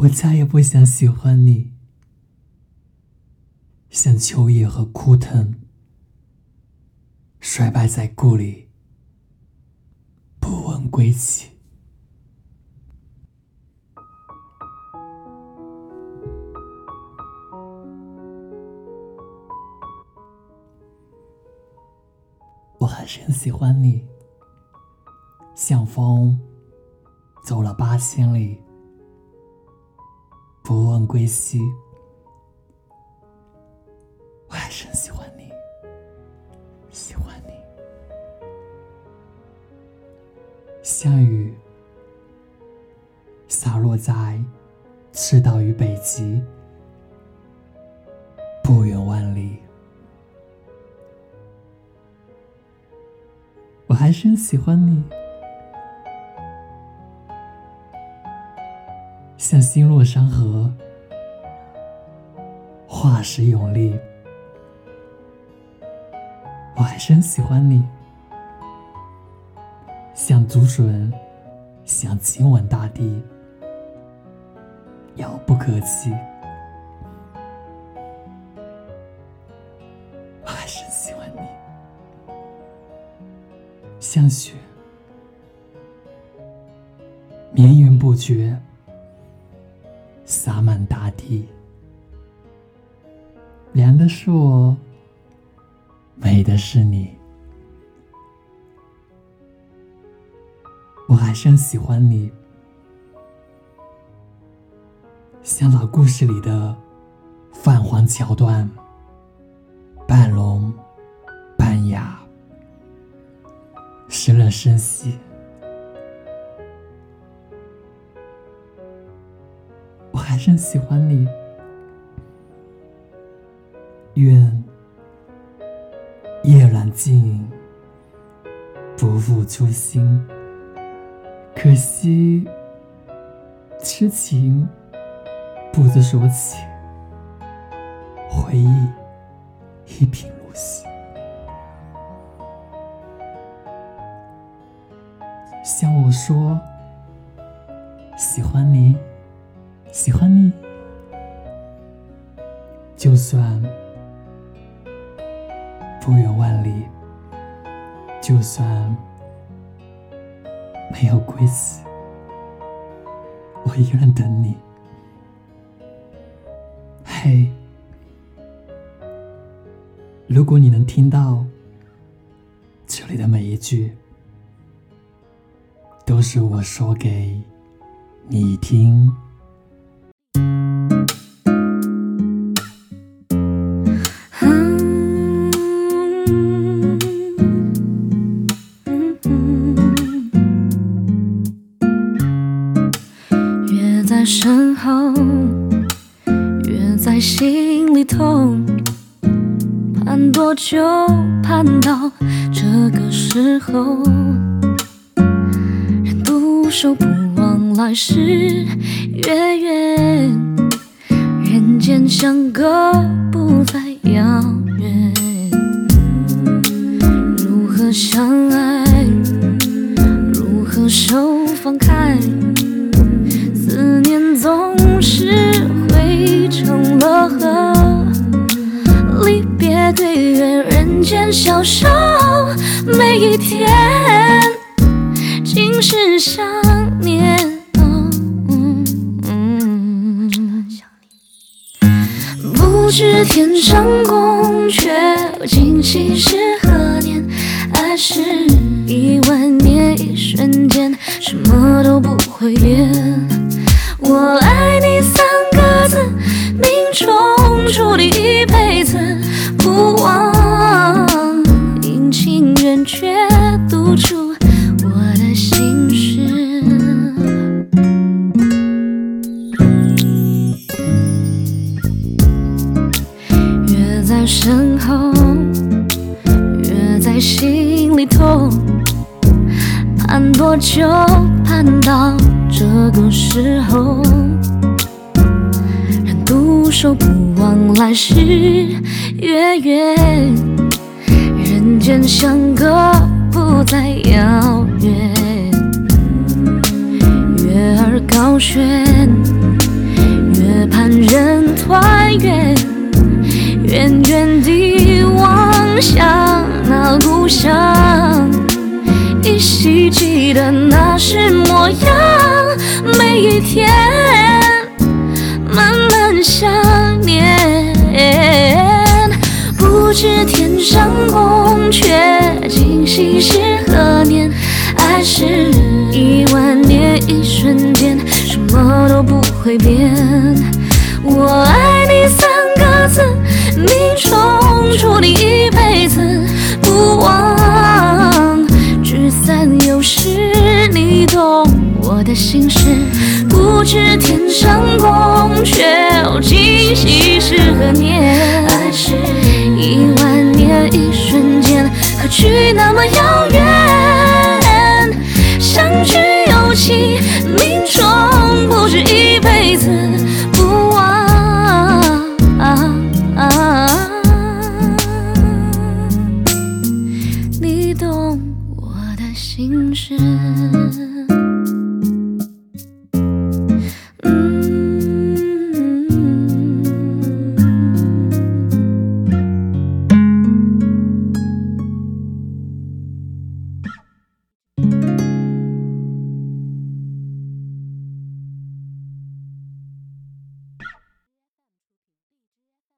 我再也不想喜欢你，像秋叶和枯藤，衰败在故里，不问归期。我还是很喜欢你，像风，走了八千里。不问归期，我还是很喜欢你，喜欢你。像雨洒落在赤道与北极，不远万里，我还是很喜欢你。像星落山河，化石永立，我还是很喜欢你。像竹笋，想亲吻大地，遥不可及，我还是喜欢你。像雪，绵延不绝。洒满大地，凉的是我，美的是你，我还是很喜欢你，像老故事里的泛黄桥段，半聋半哑，失了声息。还是喜欢你，愿夜阑静，不负初心。可惜痴情不知所起，回忆一贫如洗。向我说喜欢你。喜欢你，就算不远万里，就算没有归期，我依然等你。嘿，如果你能听到这里的每一句，都是我说给你听。心里痛。盼多久，盼到这个时候。人独守，不忘来世月圆。人间相隔，不再遥远。如何相爱？如何手放开？成了河，离别对月人间消瘦，每一天尽是想念。不知天上宫阙，今夕是何年？爱是一万年，一瞬间，什么都不会变。注定一辈子不忘，阴晴圆缺读出我的心事。越在身后，越在心里痛，盼多久，盼到。这个时候，回首不忘来时月圆，人间相隔不再遥远。月儿高悬，月盼人团圆，远远地望向那故乡，依稀记得那时模样，每一天想念，不知天上宫阙，今夕是何年？爱是一万年，一瞬间，什么都不会变。我爱你三个字，命中注定一辈子不忘。聚散有时，你懂我的心事。心事。